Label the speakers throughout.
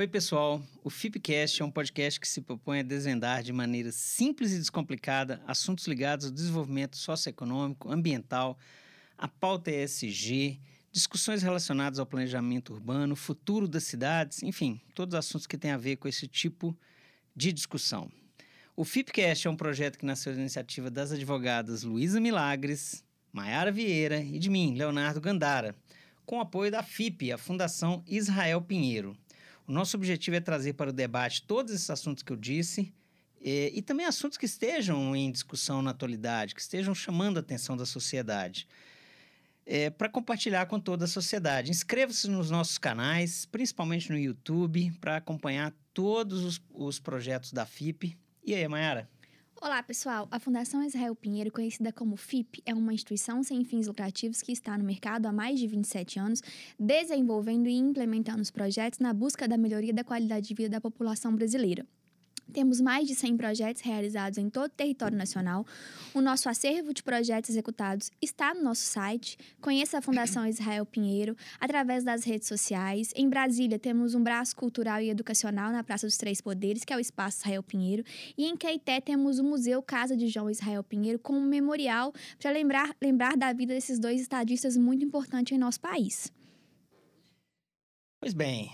Speaker 1: Oi, pessoal. O FIPcast é um podcast que se propõe a desvendar de maneira simples e descomplicada assuntos ligados ao desenvolvimento socioeconômico, ambiental, à pauta ESG, discussões relacionadas ao planejamento urbano, futuro das cidades, enfim, todos os assuntos que têm a ver com esse tipo de discussão. O FIPcast é um projeto que nasceu da iniciativa das advogadas Luísa Milagres, Maiara Vieira e de mim, Leonardo Gandara, com apoio da FIP, a Fundação Israel Pinheiro. O nosso objetivo é trazer para o debate todos esses assuntos que eu disse e, e também assuntos que estejam em discussão na atualidade, que estejam chamando a atenção da sociedade. É, para compartilhar com toda a sociedade. Inscreva-se nos nossos canais, principalmente no YouTube, para acompanhar todos os, os projetos da FIP. E aí, Mayara?
Speaker 2: Olá, pessoal. A Fundação Israel Pinheiro, conhecida como FIP, é uma instituição sem fins lucrativos que está no mercado há mais de 27 anos, desenvolvendo e implementando os projetos na busca da melhoria da qualidade de vida da população brasileira. Temos mais de 100 projetos realizados em todo o território nacional. O nosso acervo de projetos executados está no nosso site. Conheça a Fundação Israel Pinheiro através das redes sociais. Em Brasília, temos um braço cultural e educacional na Praça dos Três Poderes, que é o Espaço Israel Pinheiro. E em Caeté, temos o Museu Casa de João Israel Pinheiro como memorial para lembrar, lembrar da vida desses dois estadistas muito importantes em nosso país.
Speaker 1: Pois bem,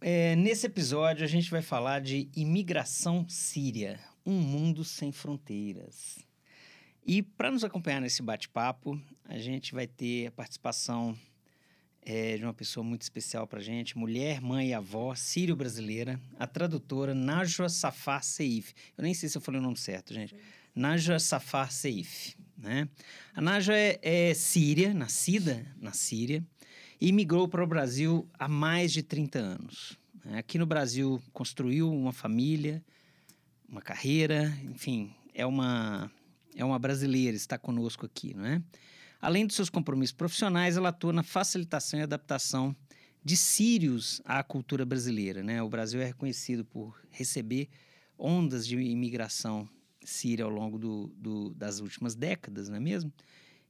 Speaker 1: é, nesse episódio a gente vai falar de imigração síria, um mundo sem fronteiras. E para nos acompanhar nesse bate-papo, a gente vai ter a participação é, de uma pessoa muito especial para a gente, mulher, mãe e avó, sírio-brasileira, a tradutora Najwa Safar Seif. Eu nem sei se eu falei o nome certo, gente. Najwa Safar Seif. Né? A Najwa é, é síria, nascida na Síria, e migrou para o Brasil há mais de 30 anos. Né? Aqui no Brasil construiu uma família, uma carreira, enfim, é uma, é uma brasileira, está conosco aqui, não é? Além dos seus compromissos profissionais, ela atua na facilitação e adaptação de sírios à cultura brasileira. Né? O Brasil é reconhecido por receber ondas de imigração síria ao longo do, do, das últimas décadas, não é mesmo?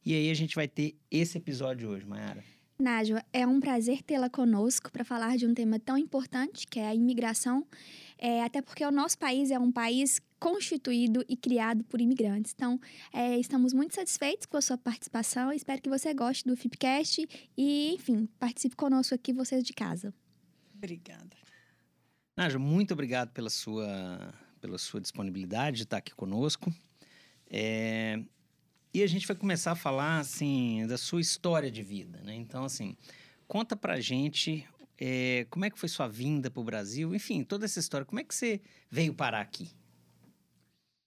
Speaker 1: E aí a gente vai ter esse episódio hoje, Mayara.
Speaker 2: Nájua, é um prazer tê-la conosco para falar de um tema tão importante que é a imigração, é, até porque o nosso país é um país constituído e criado por imigrantes. Então, é, estamos muito satisfeitos com a sua participação. Espero que você goste do Fipcast e, enfim, participe conosco aqui, vocês de casa.
Speaker 3: Obrigada.
Speaker 1: Nájua, muito obrigado pela sua, pela sua disponibilidade de estar aqui conosco. É, e a gente vai começar a falar, assim, da sua história de vida, né? Então, assim, conta pra gente é, como é que foi sua vinda para o Brasil, enfim, toda essa história. Como é que você veio parar aqui?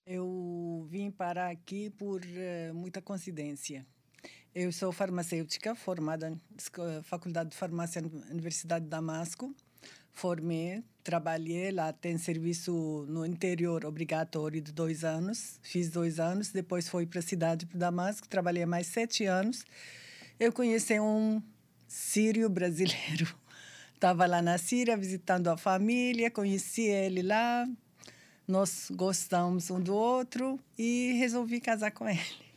Speaker 3: Eu vim parar aqui por uh, muita coincidência. Eu sou farmacêutica, formada na Faculdade de Farmácia Universidade de Damasco formei, trabalhei lá, tem serviço no interior obrigatório de dois anos, fiz dois anos, depois fui para a cidade de Damasco, trabalhei mais sete anos. Eu conheci um sírio brasileiro. Estava lá na Síria visitando a família, conheci ele lá, nós gostamos um do outro e resolvi casar com ele.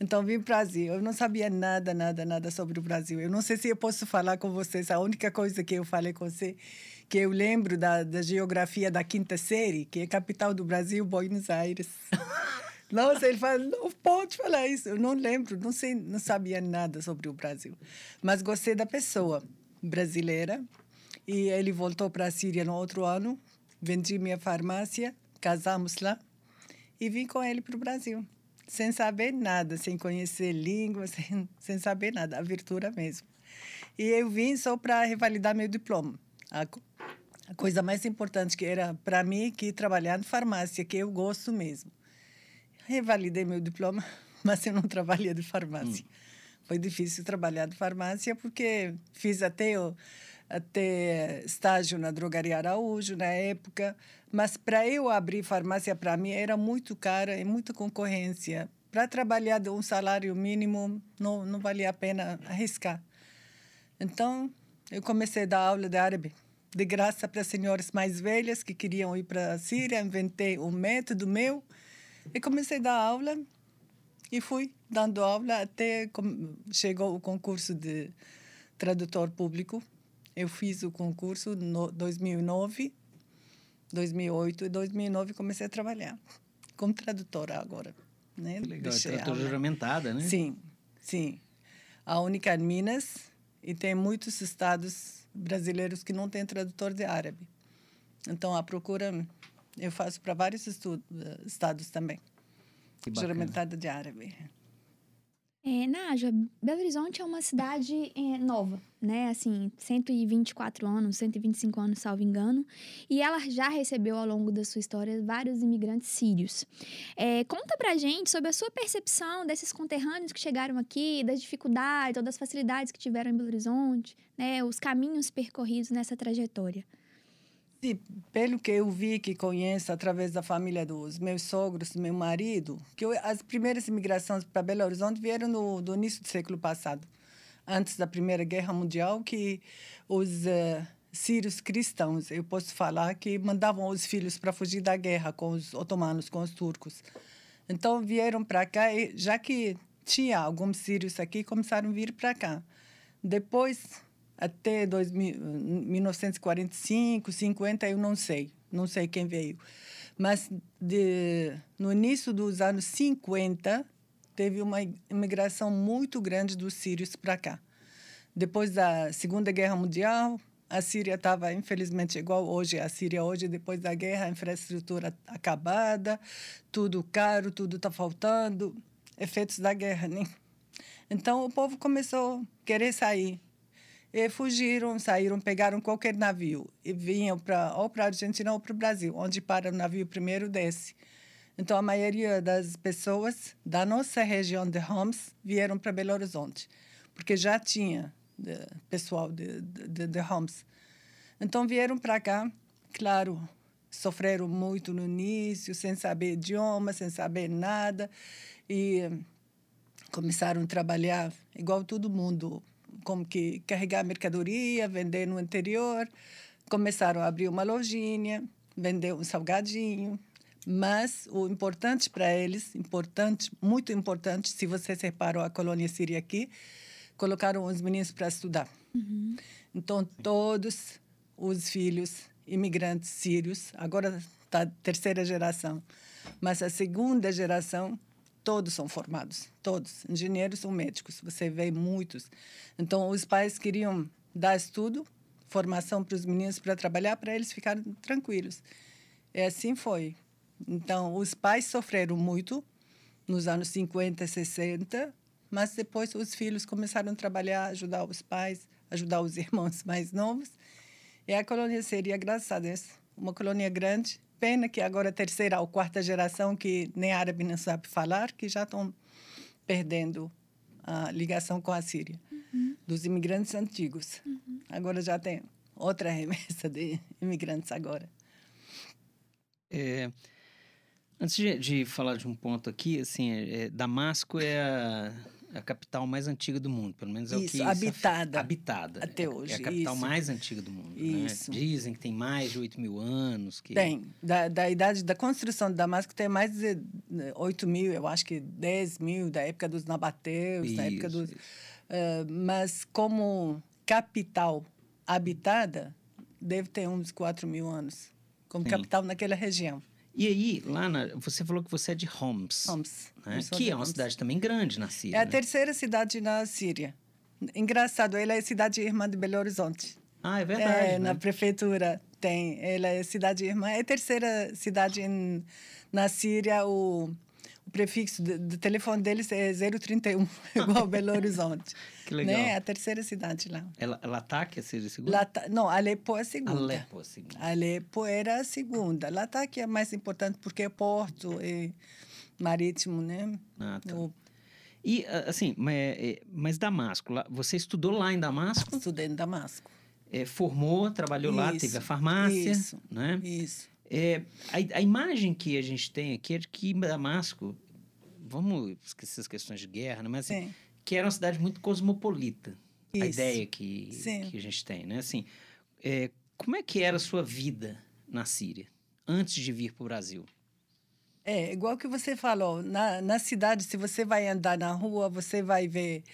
Speaker 3: Então vim para o Brasil. Eu não sabia nada, nada, nada sobre o Brasil. Eu não sei se eu posso falar com vocês. A única coisa que eu falei com você, que eu lembro da, da geografia da quinta série, que é capital do Brasil, Buenos Aires. Nossa, ele fala, não pode falar isso. Eu não lembro, não sei, não sabia nada sobre o Brasil. Mas gostei da pessoa brasileira. E ele voltou para a Síria no outro ano. Vendi minha farmácia, casamos lá e vim com ele para o Brasil sem saber nada, sem conhecer língua, sem, sem saber nada, a virtura mesmo. E eu vim só para revalidar meu diploma. A, coisa mais importante que era para mim que trabalhar na farmácia, que eu gosto mesmo. Revalidei meu diploma, mas eu não trabalhei de farmácia. Hum. Foi difícil trabalhar de farmácia porque fiz até o até estágio na drogaria Araújo na época, mas para eu abrir farmácia para mim era muito cara e muita concorrência. Para trabalhar de um salário mínimo não não valia a pena arriscar. Então eu comecei a dar aula de árabe de graça para senhoras mais velhas que queriam ir para a Síria. Inventei um método meu e comecei a dar aula e fui dando aula até chegou o concurso de tradutor público Eu fiz o concurso no 2009, 2008 e 2009 comecei a trabalhar como tradutora agora. Né?
Speaker 1: Que legal,
Speaker 3: Deixei
Speaker 1: tradutora juramentada, né?
Speaker 3: Sim, sim. A única em Minas e tem muitos estados brasileiros que não têm tradutor de árabe. Então, a procura eu faço para vários eh, estados também. Juramentada de árabe.
Speaker 2: É, Belo Horizonte é uma cidade é, nova, né? Assim, 124 anos, 125 anos, salvo engano. E ela já recebeu ao longo da sua história vários imigrantes sírios. É, conta pra gente sobre a sua percepção desses conterrâneos que chegaram aqui, das dificuldades ou das facilidades que tiveram em Belo Horizonte, né? Os caminhos percorridos nessa trajetória.
Speaker 3: Sim, pelo que eu vi, que conheço através da família dos meus sogros, do meu marido, que eu- as primeiras imigrações para Belo Horizonte vieram no, do início do século passado, antes da Primeira Guerra Mundial, que os eh, sírios cristãos, eu posso falar, que mandavam os filhos para fugir da guerra com os otomanos, com os turcos. Então vieram para cá, e já que tinha alguns sírios aqui, começaram a vir para cá. Depois, até 2000, 1945, 50, eu não sei, não sei quem veio. Mas de, no início dos anos 50, teve uma imigração muito grande dos sírios para cá. Depois da Segunda Guerra Mundial, a Síria estava, infelizmente, igual hoje. A Síria hoje, depois da guerra, a infraestrutura acabada, tudo caro, tudo está faltando. Efeitos da guerra, né? Então, o povo começou a querer sair. E fugiram, saíram, pegaram qualquer navio e vinham para ou para a Argentina ou para o Brasil, onde para o navio primeiro desce. Então, a maioria das pessoas da nossa região de Homs vieram para Belo Horizonte, porque já tinha eh, pessoal de, de, de Homs. Então, vieram para cá, claro, sofreram muito no início, sem saber idioma, sem saber nada, e começaram a trabalhar igual todo mundo, como que carregar mercadoria, vender no interior. Começaram a abrir uma lojinha, vender um salgadinho. Mas o importante para eles, importante, muito importante, se você separou a colônia síria aqui, colocaram os meninos para estudar. Então, todos os filhos imigrantes sírios, agora está terceira geração, mas a segunda geração, todos são formados, todos, engenheiros ou médicos, você vê muitos. Então, os pais queriam dar estudo, formação para os meninos para trabalhar, para eles ficarem tranquilos. E assim foi. Então, os pais sofreram muito nos anos 50, 60, mas depois os filhos começaram a trabalhar, ajudar os pais, ajudar os irmãos mais novos. E a colônia seria, graças a Deus, uma colônia grande. Pena que agora a terceira ou quarta geração, que nem árabe não sabe falar, que já estão perdendo a ligação com a Síria, dos imigrantes antigos. Agora já tem outra remessa de imigrantes agora.
Speaker 1: É, antes de, de falar de um ponto aqui, assim, é, é, Damasco é a, a capital mais antiga do mundo, pelo menos é o
Speaker 3: Isso,
Speaker 1: que...
Speaker 3: habitada.
Speaker 1: Habitada.
Speaker 3: Até
Speaker 1: É-
Speaker 3: hoje,
Speaker 1: É a capital
Speaker 3: isso.
Speaker 1: mais antiga do mundo,
Speaker 3: Isso.
Speaker 1: né? Dizem que tem mais de 8 mil anos. Que...
Speaker 3: Tem. Da, da idade da construção de Damasco tem mais de eh, 8 mil, eu acho que 10 mil, da época dos Nabateus, da época
Speaker 1: Isso,
Speaker 3: dos.
Speaker 1: isso.
Speaker 3: eh, mas como capital habitada, deve ter uns 4 mil anos. Como
Speaker 1: Sim.
Speaker 3: capital naquela região.
Speaker 1: E aí, lá na, você falou que você é de Homs,
Speaker 3: Homs.
Speaker 1: né? Que é uma
Speaker 3: Homs.
Speaker 1: cidade também grande na Síria.
Speaker 3: É a
Speaker 1: né?
Speaker 3: terceira cidade na Síria. Engraçado, ela é cidade irmã de Belo Horizonte.
Speaker 1: Ah, é verdade.
Speaker 3: É,
Speaker 1: né?
Speaker 3: na prefeitura tem. Ela é cidade irmã. É a terceira cidade em, na Síria. O prefixo de- do telefone deles é 031, igual Belo Horizonte.
Speaker 1: Que legal.
Speaker 3: Né? É a terceira cidade lá.
Speaker 1: Ela, Latakia seria a segunda?
Speaker 3: Lata, não, Alepo é a segunda.
Speaker 1: Alepo, a segunda.
Speaker 3: Alepo era a segunda. Latakia é mais importante porque é porto e marítimo, né?
Speaker 1: Ah, tá.
Speaker 3: Eu
Speaker 1: E, assim, mas, é, mas Damasco, lá, você estudou lá em Damasco,
Speaker 3: estudei em Damasco.
Speaker 1: é, formou, trabalhou lá,
Speaker 3: Isso,
Speaker 1: teve a farmácia,
Speaker 3: isso.
Speaker 1: né?
Speaker 3: Isso.
Speaker 1: É, a, a imagem que a gente tem aqui é de que Damasco, vamos esquecer as questões de guerra, né? mas assim,
Speaker 3: Sim.
Speaker 1: que era uma cidade muito cosmopolita. A
Speaker 3: Isso.
Speaker 1: ideia que,
Speaker 3: Sim.
Speaker 1: que a gente tem, né? Assim, é, como é que era a sua vida na Síria antes de vir para o Brasil?
Speaker 3: É, igual que você falou, na, na cidade, se você vai andar na rua, você vai ver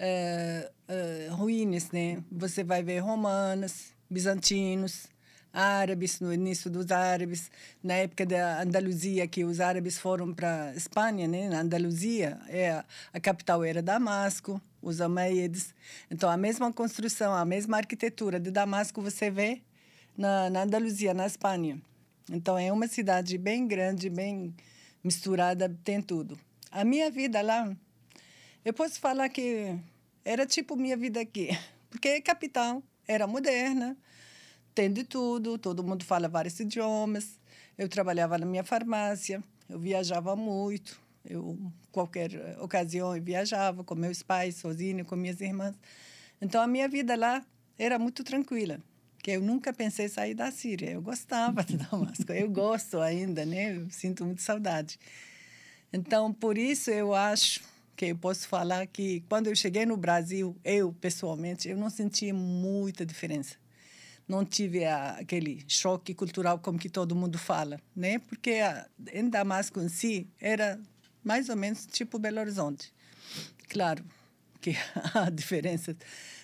Speaker 3: uh, uh, ruínas, né? Você vai ver romanos, bizantinos, árabes, no início dos árabes, na época da Andaluzia, que os árabes foram para Espanha, né? na Andaluzia, é, a capital era Damasco, os Ameides. Então, a mesma construção, a mesma arquitetura de Damasco você vê na, na Andaluzia, na Espanha. Então, é uma cidade bem grande, bem misturada, tem tudo. A minha vida lá, eu posso falar que era tipo minha vida aqui, porque a capital era moderna, tem de tudo, todo mundo fala vários idiomas. Eu trabalhava na minha farmácia, eu viajava muito. Eu, qualquer ocasião, eu viajava com meus pais, sozinho, com minhas irmãs. Então, a minha vida lá era muito tranquila, que eu nunca pensei sair da Síria. Eu gostava de Damasco, eu gosto ainda, né? Eu sinto muita saudade. Então, por isso eu acho que eu posso falar que quando eu cheguei no Brasil, eu pessoalmente, eu não senti muita diferença não tive a, aquele choque cultural como que todo mundo fala, né? Porque a, em Damasco em si era mais ou menos tipo Belo Horizonte. Claro que há diferenças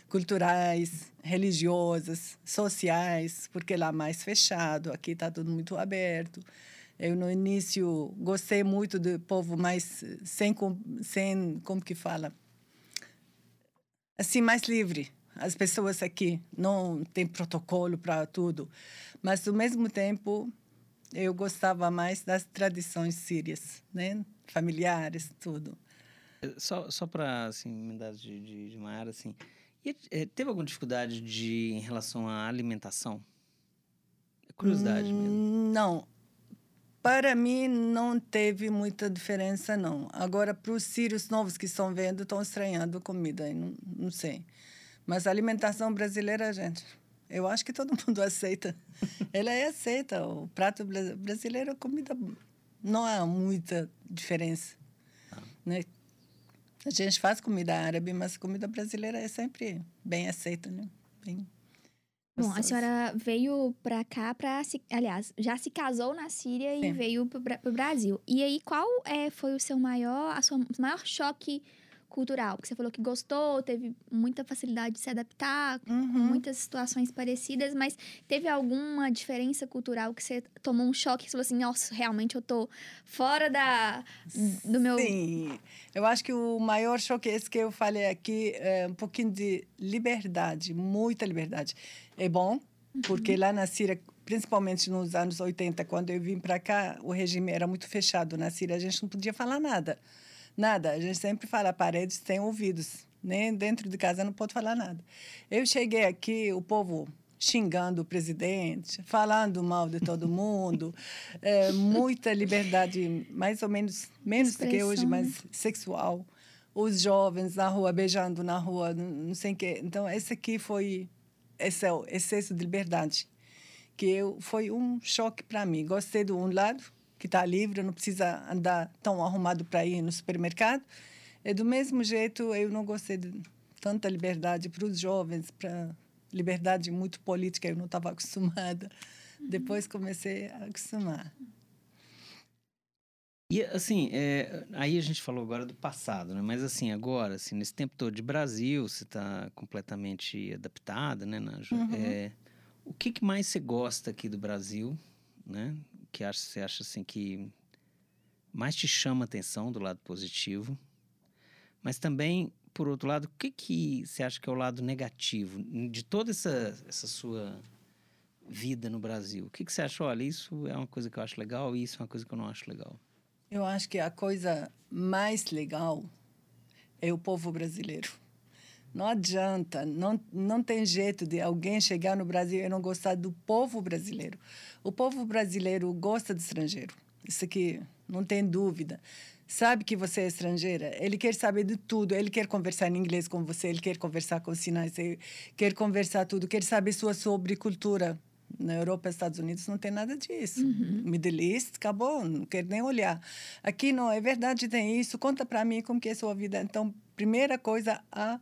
Speaker 3: culturais, religiosas, sociais, porque lá é mais fechado, aqui está tudo muito aberto. Eu no início gostei muito do povo mais sem sem como que fala assim mais livre, as pessoas aqui não têm protocolo para tudo, mas ao mesmo tempo eu gostava mais das tradições sírias, né? Familiares, tudo.
Speaker 1: É, só, só para assim, me dar de, de, de uma área assim, e, é, teve alguma dificuldade de em relação à alimentação? É curiosidade hum, mesmo.
Speaker 3: Não. Para mim, não teve muita diferença, não. Agora, para os sírios novos que estão vendo, estão estranhando a comida, não, não sei. Mas a alimentação brasileira, gente, eu acho que todo mundo aceita. Ela é aceita. O prato brasileiro, a comida, não há muita diferença. Ah. Né? A gente faz comida árabe, mas comida brasileira é sempre bem aceita, né? Bem
Speaker 2: Bom, a senhora veio para cá para aliás, já se casou na Síria Sim. e veio para o Brasil. E aí, qual é, foi o seu maior, a sua maior choque cultural? Porque você falou que gostou, teve muita facilidade de se adaptar, uhum. com muitas situações parecidas, mas teve alguma diferença cultural que você tomou um choque e falou assim, nossa, realmente eu tô fora da, do meu...
Speaker 3: Sim, eu acho que o maior choque é esse que eu falei aqui, é um pouquinho de liberdade, muita liberdade. É bom, porque uhum. lá na Síria principalmente nos anos 80, quando eu vim para cá, o regime era muito fechado na Síria, a gente não podia falar nada. Nada. A gente sempre fala, paredes têm ouvidos. Nem dentro de casa não pode falar nada. Eu cheguei aqui, o povo xingando o presidente, falando mal de todo mundo, é, muita liberdade, mais ou menos, menos do que hoje, mas né? sexual. Os jovens na rua, beijando na rua, não sei o quê. Então, esse aqui foi esse é o excesso de liberdade, que eu, foi um choque para mim. Gostei do um lado, que está livre, não precisa andar tão arrumado para ir no supermercado. E do mesmo jeito, eu não gostei de tanta liberdade para os jovens, para liberdade muito política, eu não estava acostumada. Uhum. Depois comecei a acostumar.
Speaker 1: E assim, é, aí a gente falou agora do passado, né? Mas assim, agora, assim, nesse tempo todo de Brasil, você está completamente adaptada, né, Nádia? Uhum. É, o que, que mais você gosta aqui do Brasil, né? Que acha, você acha assim que mais te chama atenção do lado positivo, mas também, por outro lado, o que, que você acha que é o lado negativo de toda essa, essa sua vida no Brasil? O que, que você acha? Olha, isso é uma coisa que eu acho legal e isso é uma coisa que eu não acho legal.
Speaker 3: Eu acho que a coisa mais legal é o povo brasileiro. Não adianta, não, não tem jeito de alguém chegar no Brasil e não gostar do povo brasileiro. O povo brasileiro gosta de estrangeiro. Isso aqui não tem dúvida. Sabe que você é estrangeira, ele quer saber de tudo, ele quer conversar em inglês com você, ele quer conversar com sinais, ele quer conversar tudo, quer saber sua sobre cultura. Na Europa, Estados Unidos, não tem nada disso. Uhum. Middle East, acabou, não quer nem olhar. Aqui não, é verdade, tem isso. Conta para mim como que é a sua vida. Então, primeira coisa, a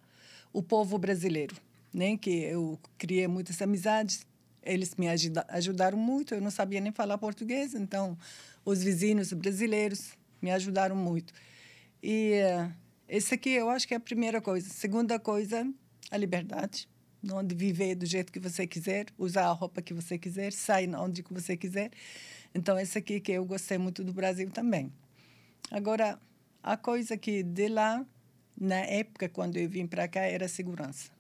Speaker 3: o povo brasileiro, né? Que eu criei muitas amizades, eles me ajuda, ajudaram muito. Eu não sabia nem falar português, então os vizinhos brasileiros me ajudaram muito. E uh, Esse aqui eu acho que é a primeira coisa. Segunda coisa, a liberdade. Não de viver do jeito que você quiser, usar a roupa que você quiser, sair onde que você quiser. Então, esse aqui que eu gostei muito do Brasil também. Agora, a coisa que de lá, na época quando eu vim para cá, era segurança.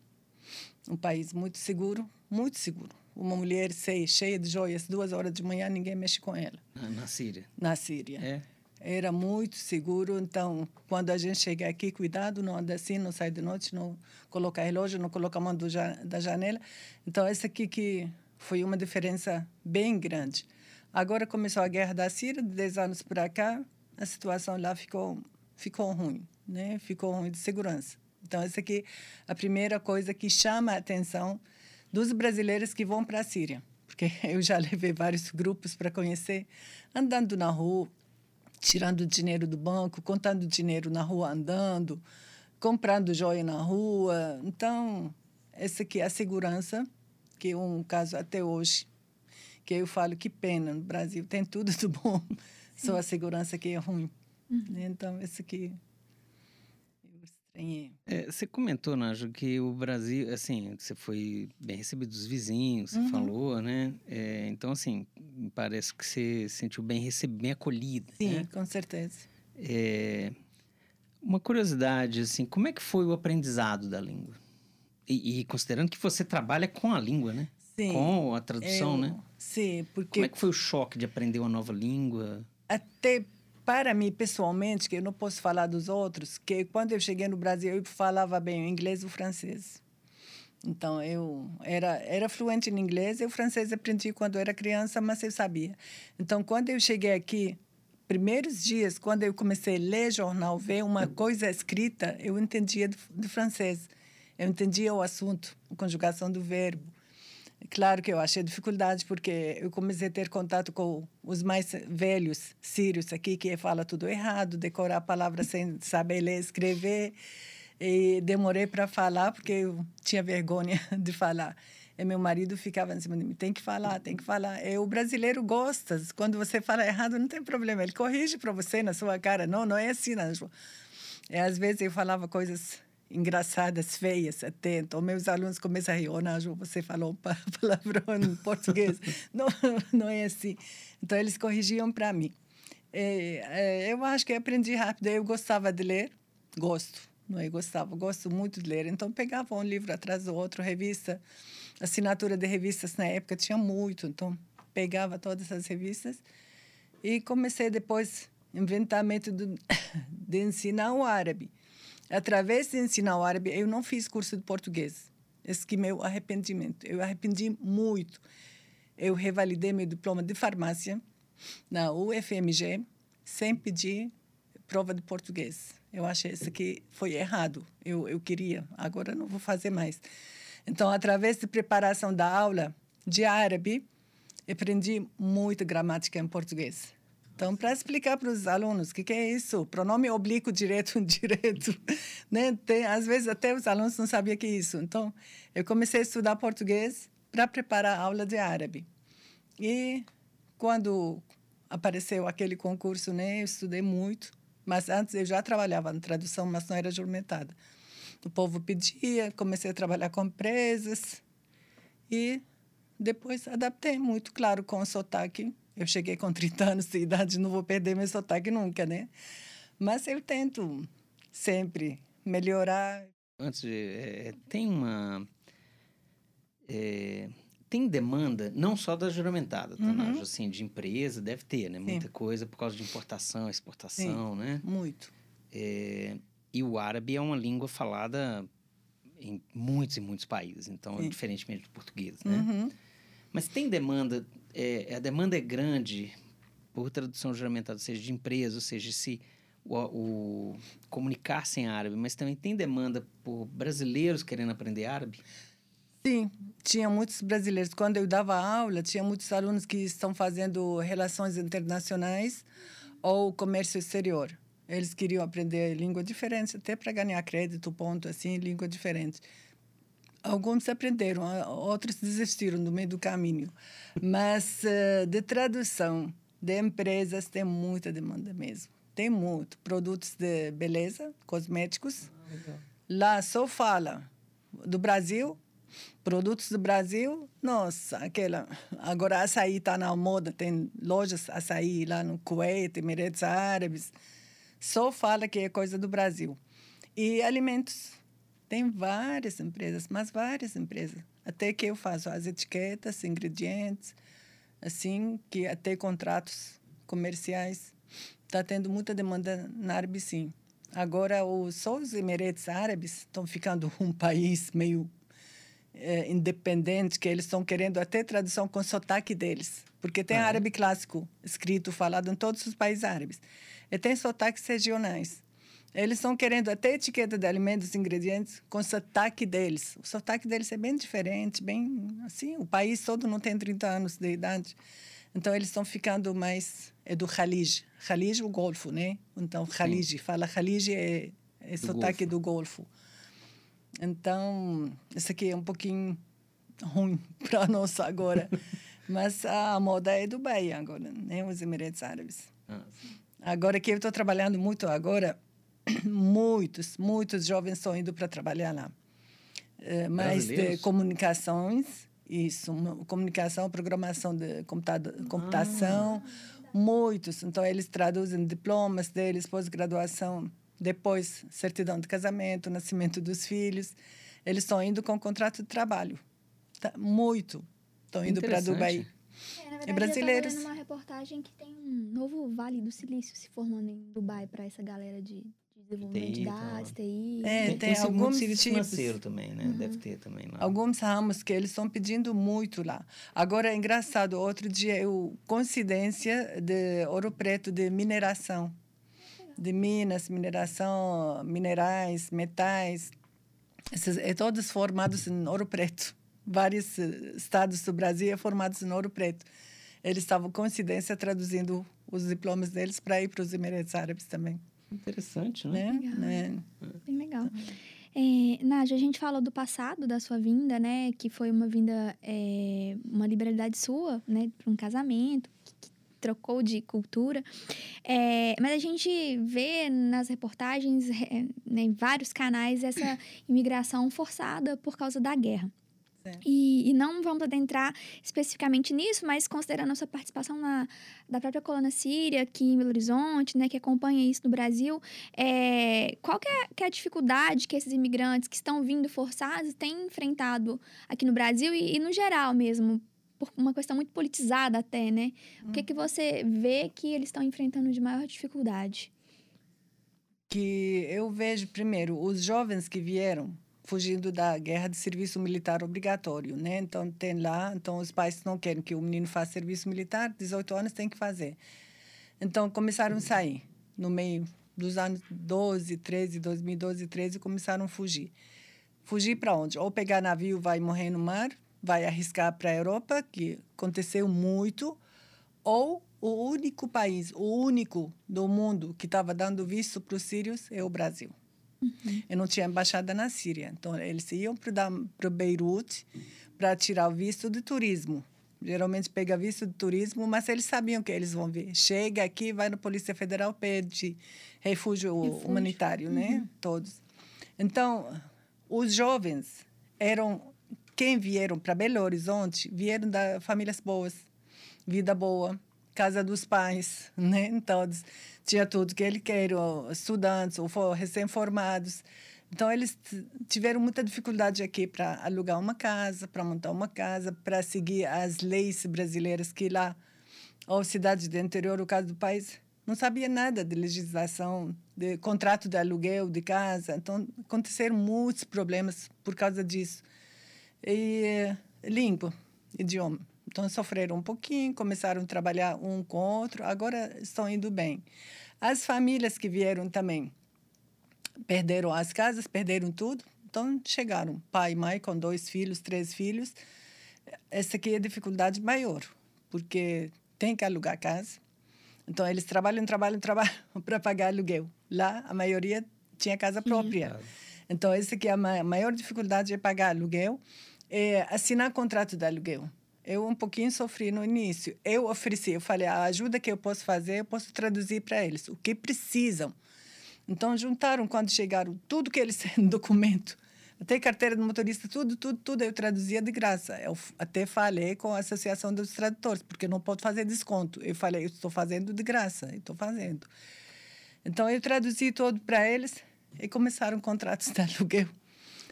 Speaker 3: Um país muito seguro, muito seguro. Uma mulher cheia de joias, duas horas de manhã, ninguém mexe com ela.
Speaker 1: Na Síria?
Speaker 3: Na Síria.
Speaker 1: É.
Speaker 3: Era muito seguro, então, quando a gente chega aqui, cuidado, não anda assim, não sai de noite, não coloca relógio, não coloca a mão do, da janela. Então, essa aqui que foi uma diferença bem grande. Agora começou a guerra da Síria, de 10 anos para cá, a situação lá ficou, ficou ruim, né? ficou ruim de segurança. Então, essa aqui é a primeira coisa que chama a atenção dos brasileiros que vão para a Síria. Porque eu já levei vários grupos para conhecer, andando na rua, tirando dinheiro do banco, contando dinheiro na rua andando, comprando joia na rua. Então, essa aqui é a segurança, que é um caso até hoje, que eu falo que pena, no Brasil tem tudo de bom, Sim. só a segurança que é ruim. Uhum. Então, esse aqui
Speaker 1: é, você comentou, Nájo, que o Brasil, assim, você foi bem recebido dos vizinhos, você uhum. falou, né? É, então, assim, parece que você se sentiu bem recebido, bem acolhida.
Speaker 3: Sim,
Speaker 1: né?
Speaker 3: com certeza.
Speaker 1: É, uma curiosidade, assim, como é que foi o aprendizado da língua? E, e, considerando que você trabalha com a língua, né?
Speaker 3: Sim.
Speaker 1: Com a tradução,
Speaker 3: eu,
Speaker 1: né?
Speaker 3: Sim, porque...
Speaker 1: Como é que foi o choque de aprender uma nova língua?
Speaker 3: Até para mim, pessoalmente, que eu não posso falar dos outros, que quando eu cheguei no Brasil, eu falava bem o inglês e o francês. Então, eu era, era fluente em inglês, e o francês aprendi quando era criança, mas eu sabia. Então, quando eu cheguei aqui, primeiros dias, quando eu comecei a ler jornal, ver uma coisa escrita, eu entendia do francês. Eu entendia o assunto, a conjugação do verbo. Claro que eu achei dificuldade, porque eu comecei a ter contato com os mais velhos sírios aqui, que fala tudo errado, decorar palavras sem saber ler, escrever. E demorei para falar, porque eu tinha vergonha de falar. E meu marido ficava em cima de mim: tem que falar, tem que falar. E o brasileiro gosta, quando você fala errado, não tem problema, ele corrige para você na sua cara. Não, não é assim. Não. E às vezes eu falava coisas engraçadas, feias até. Então, meus alunos começam a rir. Oh, não, você falou palavrão em português. não, não é assim. Então, eles corrigiam para mim. É, é, eu acho que eu aprendi rápido. Eu gostava de ler. Gosto. Não é gostava. Gosto muito de ler. Então, pegava um livro atrás do outro, revista. Assinatura de revistas na época tinha muito. Então, pegava todas as revistas. E comecei depois inventar método de ensinar o árabe através de ensinar o árabe, eu não fiz curso de português. Esse que é meu arrependimento. Eu arrependi muito. Eu revalidei meu diploma de farmácia na UFMG sem pedir prova de português. Eu achei isso aqui foi errado. Eu, eu queria, agora não vou fazer mais. Então, através de preparação da aula de árabe, aprendi muito gramática em português. Então, para explicar para os alunos o que, que, é isso, pronome oblíquo direto indireto, né? Tem, às vezes até os alunos não sabiam que é isso. Então, eu comecei a estudar português para preparar a aula de árabe. E quando apareceu aquele concurso, né, eu estudei muito, mas antes eu já trabalhava na tradução, mas não era juramentada. O povo pedia, comecei a trabalhar com empresas e depois adaptei muito, claro, com o sotaque eu cheguei com 30 anos de idade, não vou perder meu sotaque nunca, né? Mas eu tento sempre melhorar.
Speaker 1: Antes de. É, tem uma. É, tem demanda, não só da juramentada, tá, uhum. assim, de empresa, deve ter, né? Muita Sim. coisa por causa de importação, exportação,
Speaker 3: Sim,
Speaker 1: né?
Speaker 3: Muito.
Speaker 1: É, e o árabe é uma língua falada em muitos e muitos países, então, Sim. diferentemente do português, né?
Speaker 3: Uhum.
Speaker 1: Mas tem demanda é, a demanda é grande por tradução juramentada, seja de empresa, seja, se o, o comunicar-se árabe, mas também tem demanda por brasileiros querendo aprender árabe?
Speaker 3: Sim, tinha muitos brasileiros. Quando eu dava aula, tinha muitos alunos que estão fazendo relações internacionais ou comércio exterior. Eles queriam aprender língua diferente, até para ganhar crédito, ponto, assim, língua diferente. Alguns aprenderam, outros desistiram no meio do caminho. Mas uh, de tradução de empresas tem muita demanda mesmo. tem muito. Produtos de beleza, cosméticos. Lá só fala do Brasil, produtos do Brasil. Nossa, aquela. Agora açaí está na moda, tem lojas açaí lá no Kuwait, Emirados Árabes. Só fala que é coisa do Brasil. E alimentos. Tem várias empresas, mas várias empresas. Até que eu faço as etiquetas, ingredientes, assim, que até contratos comerciais. Está tendo muita demanda na Árabe, sim. Agora, os, só os Emirados Árabes estão ficando um país meio é, independente, que eles estão querendo até tradução com sotaque deles. Porque tem ah, árabe clássico escrito, falado em todos os países árabes. E tem sotaques regionais. Eles estão querendo até etiqueta de alimentos e ingredientes com sotaque deles. O sotaque deles é bem diferente, bem assim. O país todo não tem 30 anos de idade. Então, eles estão ficando mais... É do Khalij. Khalij, o Golfo, né? Então, Khalij. Fala Khalij é, é do sotaque Golfo. do Golfo. Então, isso aqui é um pouquinho ruim para nós agora. Mas a moda é Dubai agora, né? Os Emirados Árabes. Ah, agora que eu estou trabalhando muito agora, muitos, muitos jovens estão indo para trabalhar lá. É, mais de comunicações, isso, comunicação, programação de computação, ah. muitos. Então, eles traduzem diplomas deles, pós-graduação, depois certidão de casamento, nascimento dos filhos. Eles estão indo com contrato de trabalho. Tá, muito. Estão indo para Dubai.
Speaker 2: É, na verdade, brasileiros. Eu uma reportagem que tem um novo Vale do Silício se formando em Dubai para essa galera de desenvolvimento TI, de dados, TI.
Speaker 1: É, tem, tem, tem alguns serviço tipos. também, né? Uhum. Deve ter também lá.
Speaker 3: Alguns ramos que eles estão pedindo muito lá. Agora, é engraçado, outro dia eu, coincidência de Ouro Preto, de mineração. De minas, mineração, minerais, metais. Esses, é todos formados em Ouro Preto. Vários eh, estados do Brasil é formados em Ouro Preto. Eles estavam, coincidência, traduzindo os diplomas deles para ir para os Emirados Árabes também.
Speaker 1: Interessante, né?
Speaker 2: Legal. É. Bem legal. É, Nádia, a gente falou do passado da sua vinda, né? Que foi uma vinda, é, uma liberalidade sua, né? Para um casamento, que, que, trocou de cultura. É, mas a gente vê nas reportagens, é, né, em vários canais, essa imigração forçada por causa da guerra. E, e, não vamos adentrar especificamente nisso, mas considerando a sua participação na, da própria colônia síria aqui em Belo Horizonte, né, que acompanha isso no Brasil, é, qual que é, que é, a dificuldade que esses imigrantes que estão vindo forçados têm enfrentado aqui no Brasil e, e no geral mesmo, por uma questão muito politizada até, né? Hum. O que, que uhum. você vê que eles estão enfrentando de maior dificuldade?
Speaker 3: Que eu vejo, primeiro, os jovens que vieram fugindo da guerra de serviço militar obrigatório, né? Então tem lá, então os pais não querem que o menino faça serviço militar, 18 anos tem que fazer. Então começaram a sair no meio dos anos 12, 13, 2012, 13 começaram a fugir. Fugir para onde? Ou pegar navio, vai morrer no mar, vai arriscar para a Europa, que aconteceu muito, ou o único país, o único do mundo que estava dando visto para os sírios é o Brasil. Uhum. Eu não tinha embaixada na Síria. Então, eles iam para Beirute para tirar o visto de turismo. Geralmente pega visto de turismo, mas eles sabiam que eles vão vir. Chega aqui, vai na Polícia Federal, pede refúgio, refúgio. humanitário, né? uhum. né? Todos. Então, os jovens eram quem vieram para Belo Horizonte vieram da famílias boas, vida boa, casa dos pais, né? Então, tinha tudo que ele quer, estudantes ou recém-formados. Então, eles tiveram muita dificuldade aqui para alugar uma casa, para montar uma casa, para seguir as leis brasileiras que lá, ou cidade do interior, o caso do país, não sabia nada de legislação, de contrato de aluguel de casa. Então, aconteceram muitos problemas por causa disso. E língua, idioma. Então, sofreram um pouquinho, começaram a trabalhar um com o outro, agora estão indo bem. As famílias que vieram também perderam as casas, perderam tudo, então chegaram pai e mãe com dois filhos, três filhos. Essa aqui é a dificuldade maior, porque tem que alugar casa. Então, eles trabalham, trabalham, trabalham para pagar aluguel. Lá, a maioria tinha casa própria. Então, essa aqui é a maior dificuldade é pagar aluguel, é assinar contrato de aluguel Eu um pouquinho sofri no início. Eu ofereci, eu falei, a ajuda que eu posso fazer, eu posso traduzir para eles, o que precisam. Então, juntaram, quando chegaram, tudo que eles têm documento, até carteira de motorista, tudo, tudo, tudo, eu traduzia de graça. Eu até falei com a Associação dos Tradutores, porque não pode fazer desconto. Eu falei, eu estou fazendo de graça, estou fazendo. Então, eu traduzi tudo para eles e começaram contratos de aluguel.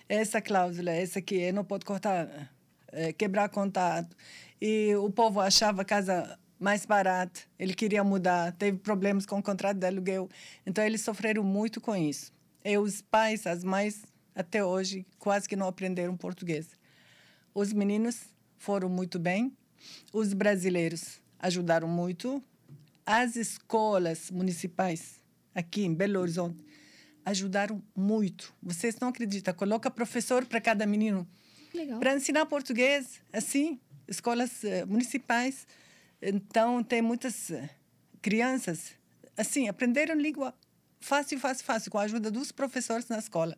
Speaker 3: Essa cláusula, essa aqui, não pode cortar é, quebrar contato. E o povo achava a casa mais barata, ele queria mudar, teve problemas com o contrato de aluguel. Então, eles sofreram muito com isso. E os pais, as mães, até hoje, quase que não aprenderam português. Os meninos foram muito bem, os brasileiros ajudaram muito, as escolas municipais aqui em Belo Horizonte ajudaram muito. Vocês não acreditam, coloca professor para cada menino para ensinar português, assim, escolas uh, municipais. Então, tem muitas uh, crianças, assim, aprenderam língua fácil, fácil, fácil, com a ajuda dos professores na escola.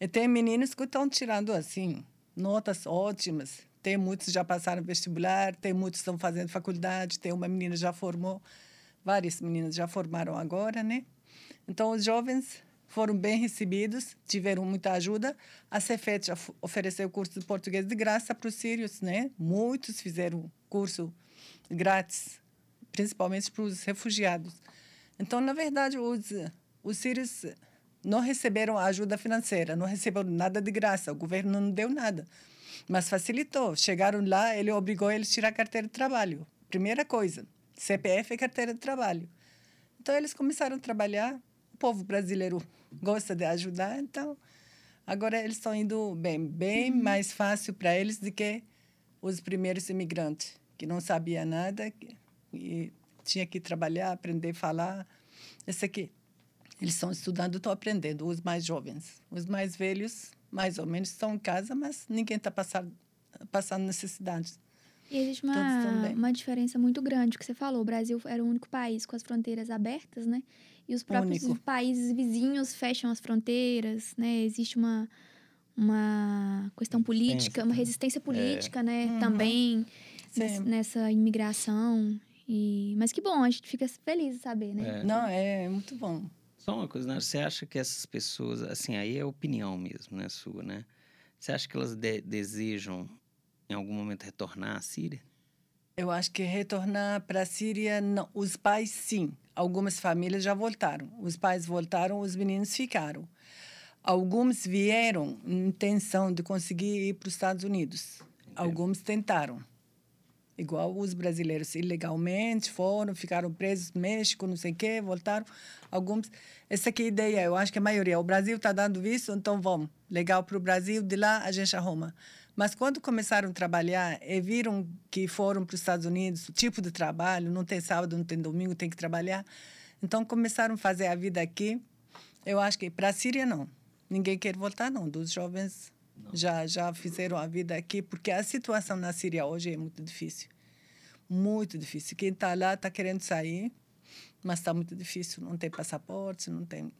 Speaker 3: E tem meninos que estão tirando, assim, notas ótimas. Tem muitos já passaram vestibular, tem muitos estão fazendo faculdade, tem uma menina já formou, várias meninas já formaram agora, né? Então, os jovens foram bem recebidos, tiveram muita ajuda. A Cefet já ofereceu curso de português de graça para os sírios, né? Muitos fizeram curso grátis, principalmente para os refugiados. Então, na verdade, os, os sírios não receberam ajuda financeira, não receberam nada de graça, o governo não deu nada. Mas facilitou. Chegaram lá, ele obrigou eles a tirar a carteira de trabalho. Primeira coisa, CPF e carteira de trabalho. Então, eles começaram a trabalhar. O povo brasileiro gosta de ajudar, então agora eles estão indo bem, bem uhum. mais fácil para eles do que os primeiros imigrantes, que não sabia nada e tinha que trabalhar, aprender a falar. Esse aqui, eles estão estudando, estão aprendendo, os mais jovens. Os mais velhos, mais ou menos, estão em casa, mas ninguém está passando, passando necessidades.
Speaker 2: E existe uma, uma diferença muito grande, que você falou. O Brasil era o único país com as fronteiras abertas, né? E os próprios Único. países vizinhos fecham as fronteiras, né? Existe uma, uma questão política, uma resistência política, é. né? Uhum. Também nessa, nessa, imigração. E, mas que bom, a gente fica feliz de saber, né?
Speaker 3: É. Não, é muito bom.
Speaker 1: Só uma coisa, né? Você acha que essas pessoas, assim, aí é opinião mesmo, né, sua, né? Você acha que elas de desejam, em algum momento, retornar à Síria?
Speaker 3: Eu acho que retornar para a Síria, não. Os pais, sim. Algumas famílias já voltaram. Os pais voltaram, os meninos ficaram. Alguns vieram em intenção de conseguir ir para os Estados Unidos. Alguns tentaram. Igual os brasileiros, ilegalmente foram, ficaram presos no México, não sei o quê, voltaram. Alguns. Essa aqui é a ideia, eu acho que a maioria. O Brasil está dando visto, então vamos. Legal para o Brasil, de lá a gente arruma. Mas quando começaram a trabalhar e viram que foram para os Estados Unidos, o tipo de trabalho, não tem sábado, não tem domingo, tem que trabalhar. Então começaram a fazer a vida aqui. Eu acho que para a Síria não. Ninguém quer voltar não, dos jovens já já fizeram a vida aqui, porque a situação na Síria hoje é muito difícil. Muito difícil. Quem está lá está querendo sair, mas está muito difícil, não tem passaporte, não tem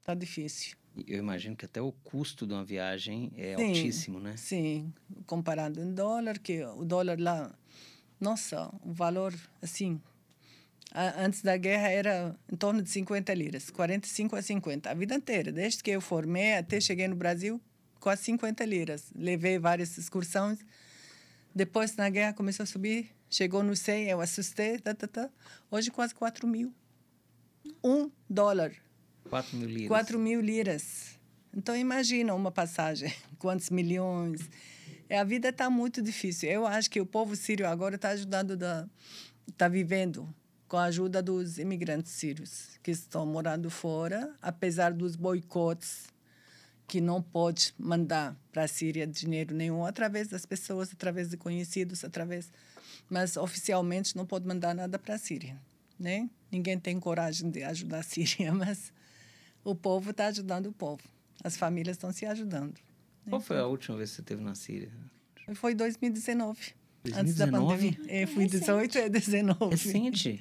Speaker 3: Está difícil.
Speaker 1: Eu imagino que até o custo de uma viagem é sim, altíssimo, né?
Speaker 3: Sim, comparado em dólar, que o dólar lá, nossa, o valor, assim, antes da guerra era em torno de 50 liras, 45 a 50, a vida inteira, desde que eu formei até cheguei no Brasil, quase 50 liras. Levei várias excursões. Depois, na guerra, começou a subir, chegou no 100, eu assustei, tá, tá, tá. hoje quase 4 mil. Um dólar
Speaker 1: 4 mil liras.
Speaker 3: 4 mil liras. Então, imagina uma passagem, quantos milhões. É, a vida está muito difícil. Eu acho que o povo sírio agora está ajudando, está vivendo com a ajuda dos imigrantes sírios que estão morando fora, apesar dos boicotes que não pode mandar para a Síria dinheiro nenhum através das pessoas, através de conhecidos, através, mas oficialmente não pode mandar nada para a Síria, né? Ninguém tem coragem de ajudar a Síria, mas o povo está ajudando o povo. As famílias estão se ajudando.
Speaker 1: Qual foi a última vez que você esteve na Síria?
Speaker 3: Foi 2019. 2019? Antes da pandemia. É, fui é 18 e 19.
Speaker 1: Recente?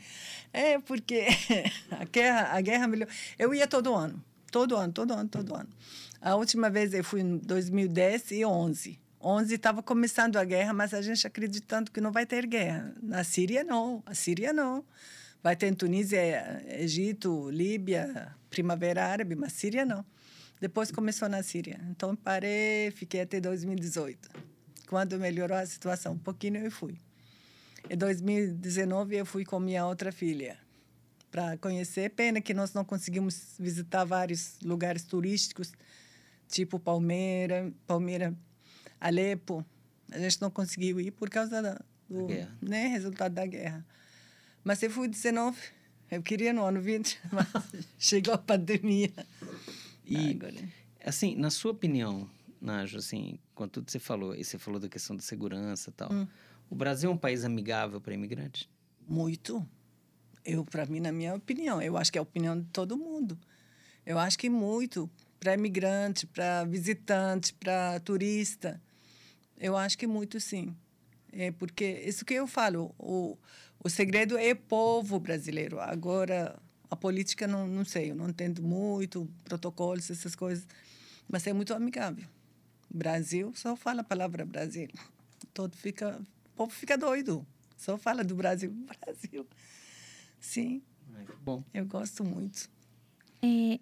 Speaker 3: É, porque a guerra, a guerra melhor. Eu ia todo ano. Todo ano, todo ano, todo ano. A última vez eu fui em 2010 e 11. 2011 estava começando a guerra, mas a gente acreditando que não vai ter guerra. Na Síria, não. A Síria, não. Vai ter em Tunísia, Egito, Líbia, Primavera Árabe, mas Síria, não. Depois começou na Síria. Então, parei, fiquei até 2018. Quando melhorou a situação um pouquinho, eu fui. Em 2019, eu fui com minha outra filha para conhecer. Pena que nós não conseguimos visitar vários lugares turísticos, tipo Palmeira, Palmeira, Alepo. A gente não conseguiu ir por causa da, do né, resultado da guerra. Mas eu fui 19, eu queria no ano 20, mas chegou a pandemia.
Speaker 1: E, Agora. assim, na sua opinião, Najo, assim, com tudo que você falou, e você falou da questão da segurança e tal, hum. o Brasil é um país amigável para imigrantes?
Speaker 3: Muito. Eu, para mim, na minha opinião, eu acho que é a opinião de todo mundo. Eu acho que muito para imigrante, para visitante, para turista. Eu acho que muito sim. É porque isso que eu falo, o, o segredo é povo brasileiro. Agora, a política, não, não sei, eu não entendo muito, protocolos, essas coisas. Mas é muito amigável. Brasil, só fala a palavra Brasil. Todo fica, o povo fica doido. Só fala do Brasil, Brasil. Sim.
Speaker 1: Bom.
Speaker 3: Eu gosto muito.
Speaker 2: É,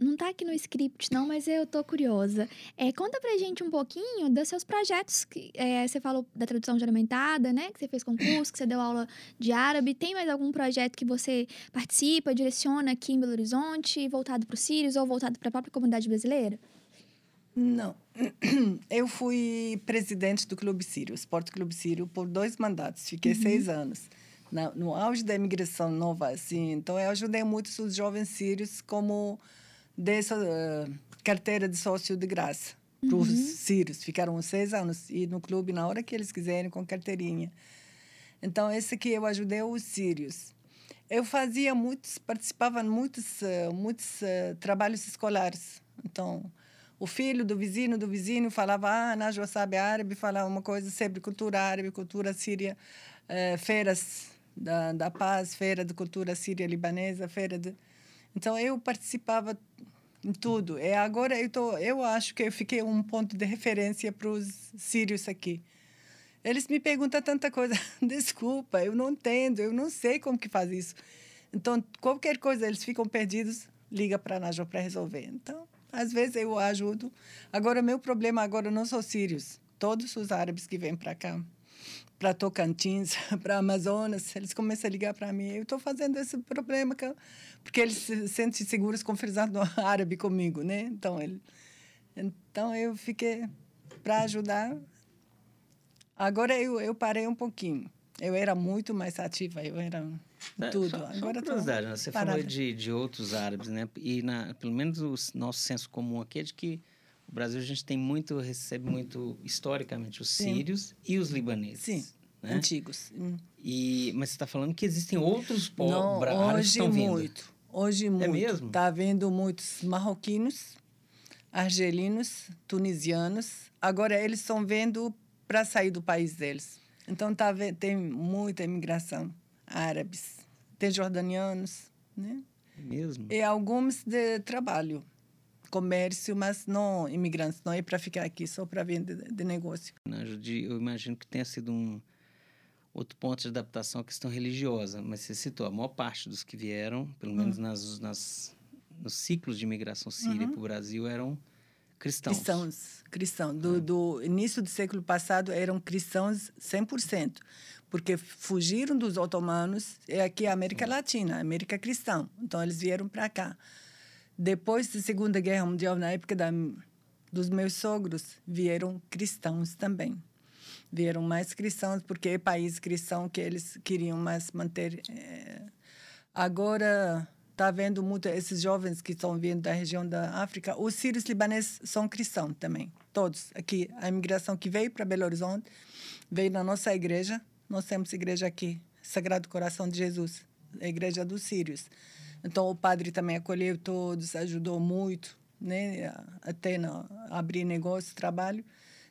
Speaker 2: não tá aqui no script não, mas eu tô curiosa. É, conta pra gente um pouquinho dos seus projetos. Que, é, você falou da tradução juramentada, né? Que você fez concurso, que você deu aula de árabe. Tem mais algum projeto que você participa, direciona aqui em Belo Horizonte, voltado para os sírios ou voltado para a própria comunidade brasileira?
Speaker 3: Não. Eu fui presidente do Clube Sírio, Esporte Clube Sírio, por dois mandatos. Fiquei uhum. seis anos na, no auge da imigração nova, assim. Então, eu ajudei muito os jovens sírios como dessa uh, carteira de sócio de graça para os uhum. sírios. Ficaram seis anos e no clube na hora que eles quiserem com carteirinha. Então, esse aqui eu ajudei os sírios. Eu fazia muitos, participava em muitos, uh, muitos uh, trabalhos escolares. Então, o filho do vizinho do vizinho falava, ah, Najwa sabe árabe, falava uma coisa sobre cultura árabe, cultura síria, uh, feiras da, da Paz, Feira de Cultura Síria-Libanesa, Feira de... Então, eu participava em tudo. E agora eu, tô, eu acho que eu fiquei um ponto de referência para os sírios aqui. Eles me perguntam tanta coisa. Desculpa, eu não entendo, eu não sei como que faz isso. Então, qualquer coisa, eles ficam perdidos, liga para a Najô para resolver. Então, às vezes eu ajudo. Agora, meu problema agora não são sírios. Todos os árabes que vêm para cá para Tocantins, para Amazonas, eles começam a ligar para mim. Eu estou fazendo esse problema, porque eles se sentem seguros conversando árabe comigo, né? Então, ele, então eu fiquei para ajudar. Agora eu, eu parei um pouquinho. Eu era muito mais ativa, eu era é, tudo. Só, Agora
Speaker 1: só curiosidade, né? você parada. falou de, de outros árabes, né? E na, pelo menos o nosso senso comum aqui é de que o Brasil a gente tem muito, recebe muito, historicamente, os Sim. sírios e os libaneses.
Speaker 3: Sim, né? antigos. Hum.
Speaker 1: E, mas você está falando que existem outros povos
Speaker 3: árabes
Speaker 1: que estão vindo.
Speaker 3: muito. Hoje é muito. É
Speaker 1: mesmo?
Speaker 3: Está havendo muitos marroquinos, argelinos, tunisianos. Agora eles estão vendo para sair do país deles. Então tá, tem muita imigração. Árabes, tem jordanianos, né?
Speaker 1: É mesmo?
Speaker 3: E alguns de trabalho comércio, mas não imigrantes, não é para ficar aqui só para vender de negócio.
Speaker 1: Eu imagino que tenha sido um outro ponto de adaptação a questão religiosa, mas você citou a maior parte dos que vieram, pelo menos hum. nas, nas nos ciclos de imigração síria uhum. para o Brasil eram cristãos.
Speaker 3: Cristãos, cristãos. Do, ah. do, início do século passado eram cristãos 100%, porque fugiram dos otomanos, é aqui a América Latina, América cristã. Então eles vieram para cá. Depois da Segunda Guerra Mundial, na época da, dos meus sogros, vieram cristãos também. Vieram mais cristãos, porque é país cristão que eles queriam mais manter. É... Agora está vendo muito esses jovens que estão vindo da região da África. Os sírios libaneses são cristãos também, todos. Aqui, a imigração que veio para Belo Horizonte veio na nossa igreja. Nós temos igreja aqui, Sagrado Coração de Jesus, a igreja dos sírios. Então, o padre também acolheu todos, ajudou muito, né? Até abrir negócio, trabalho.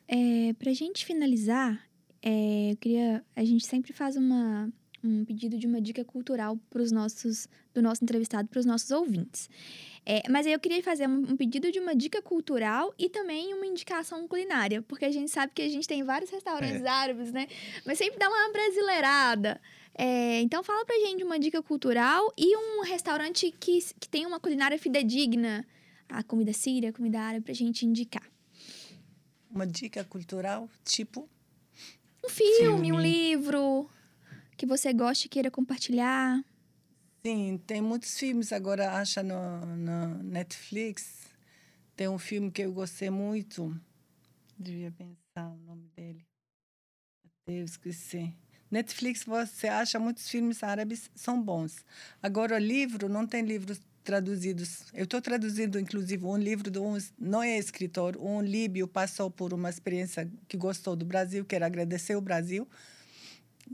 Speaker 2: É, Para a gente finalizar, é, eu queria... A gente sempre faz uma, um pedido de uma dica cultural para os nossos do nosso entrevistado para os nossos ouvintes. É, mas aí eu queria fazer um, um pedido de uma dica cultural e também uma indicação culinária, porque a gente sabe que a gente tem vários restaurantes
Speaker 1: É.
Speaker 2: árabes, né? Mas sempre dá uma brasileirada. É, então fala pra gente uma dica cultural e um restaurante que, que tem uma culinária fidedigna. A comida síria, a comida árabe, pra gente indicar.
Speaker 3: Uma dica cultural, tipo,
Speaker 2: Um filme, um
Speaker 1: Filme.
Speaker 2: livro que você goste e queira compartilhar.
Speaker 3: Sim, tem muitos filmes agora, acha no, no Netflix. Tem um filme que eu gostei muito. Devia pensar o nome dele. Até eu esqueci. Netflix você acha muitos filmes árabes são bons. Agora livro não tem livros traduzidos. Eu estou traduzindo inclusive um livro de um não é escritor, um líbio passou por uma experiência que gostou do Brasil, quer agradecer o Brasil.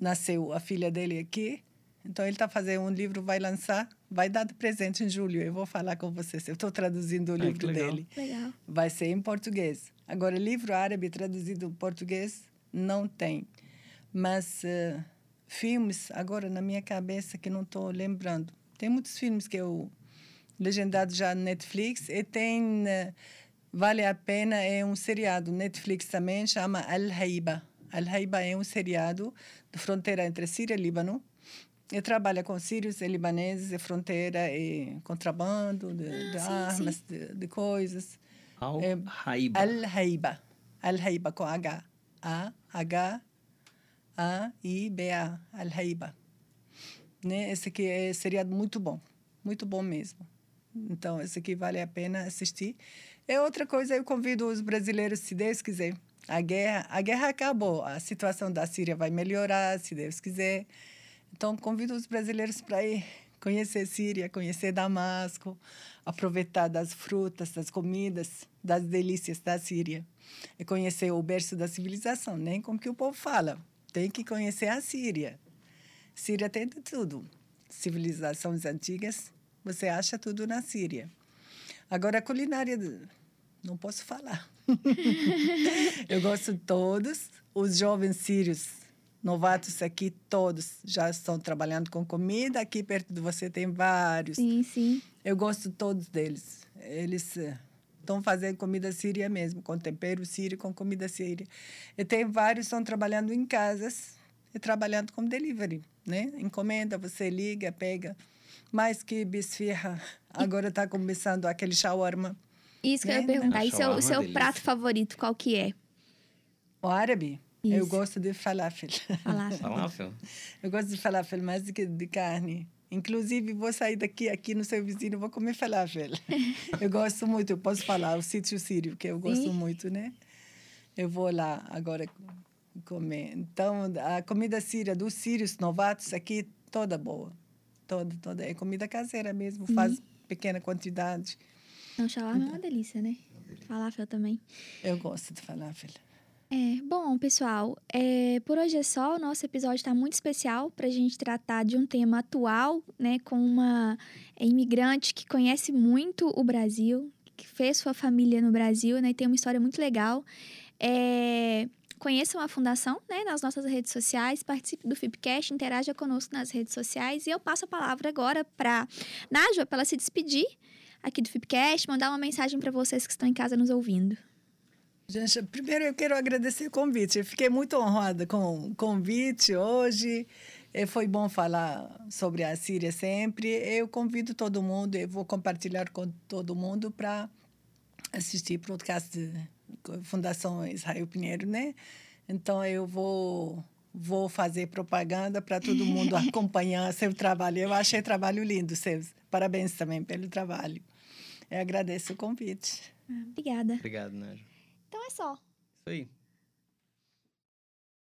Speaker 3: Nasceu a filha dele aqui. Então ele está fazendo um livro, vai lançar, vai dar de presente em julho. Eu vou falar com vocês. Eu estou traduzindo o
Speaker 1: Ai,
Speaker 3: livro
Speaker 1: legal.
Speaker 3: dele
Speaker 2: Legal.
Speaker 3: vai ser em português. Agora, livro árabe traduzido em português não tem. Mas eh, filmes, agora na minha cabeça, que não estou lembrando. Tem muitos filmes que eu legendado já no Netflix e tem eh, vale a pena é um seriado Netflix também chama Al Haiba. Al Haiba é um seriado de fronteira entre Síria e Líbano. E trabalha com sírios e libaneses, e fronteira e contrabando de, de
Speaker 2: sim, sim.
Speaker 3: armas, de, de coisas.
Speaker 1: Al
Speaker 3: É,
Speaker 1: Haiba.
Speaker 3: Al-Haiba. Al-Haiba com H. A-H-A-I-B-A. Al-Haiba. Né? Esse aqui é seriado muito bom. Muito bom mesmo. Então, esse aqui vale a pena assistir. É outra coisa, eu convido os brasileiros, se Deus quiser. A guerra, a guerra acabou. A situação da Síria vai melhorar, se Deus quiser. Então, convido os brasileiros para ir conhecer Síria, conhecer Damasco, aproveitar das frutas, das comidas, das delícias da Síria. E conhecer o berço da civilização, nem como que o povo fala. Tem que conhecer a Síria. Síria tem de tudo. Civilizações antigas, você acha tudo na Síria. Agora, a culinária, não posso falar. Eu gosto de todos. Os jovens sírios, novatos aqui, todos já estão trabalhando com comida. Aqui perto de você tem vários.
Speaker 2: Sim, sim.
Speaker 3: Eu gosto de todos deles. Eles estão fazendo comida síria mesmo, com tempero sírio, com comida síria. E tem vários que estão trabalhando em casas e trabalhando como delivery, né? Encomenda, você liga, pega. Mais que bisfirra, agora está começando aquele shawarma.
Speaker 2: Isso que eu ia
Speaker 3: Né?
Speaker 2: perguntar. E seu, seu prato favorito, qual que é?
Speaker 3: O árabe, eu
Speaker 2: Isso.
Speaker 3: gosto de falafel.
Speaker 2: Falafel.
Speaker 1: Falafel.
Speaker 3: Eu gosto de falafel mais do que de carne. Inclusive, vou sair daqui, aqui no seu vizinho, vou comer falafel. eu gosto muito, eu posso falar, o sítio sírio, que eu gosto
Speaker 2: Sim.
Speaker 3: muito, né? Eu vou lá agora comer. Então, a comida síria dos sírios novatos aqui, toda boa. Toda, toda. É comida caseira mesmo, faz pequena quantidade.
Speaker 2: Não, shawarma é uma delícia, né? Falafel também.
Speaker 3: Eu gosto de falafel.
Speaker 2: É, bom, pessoal, é, por hoje é só. O nosso episódio está muito especial para a gente tratar de um tema atual, né? Com uma é, imigrante que conhece muito o Brasil, que fez sua família no Brasil, né? E tem uma história muito legal. É, conheçam a Fundação, né? Nas nossas redes sociais, participe do Fipcast, interaja conosco nas redes sociais. E eu passo a palavra agora para Najwa, para ela se despedir aqui do Fipcast, mandar uma mensagem para vocês que estão em casa nos ouvindo.
Speaker 3: Gente, primeiro eu quero agradecer o convite. Eu fiquei muito honrada com o convite hoje. Eh, Foi bom falar sobre a Síria sempre. Eu convido todo mundo, eu vou compartilhar com todo mundo para assistir podcast da Fundação Israel Pinheiro, né? Então eu vou vou fazer propaganda para todo mundo acompanhar seu trabalho. Eu achei trabalho lindo, seus. Parabéns também pelo trabalho. Eu agradeço o convite.
Speaker 2: Ah, Obrigada.
Speaker 1: Obrigado, Nádia.
Speaker 2: Então é só.
Speaker 1: Isso aí.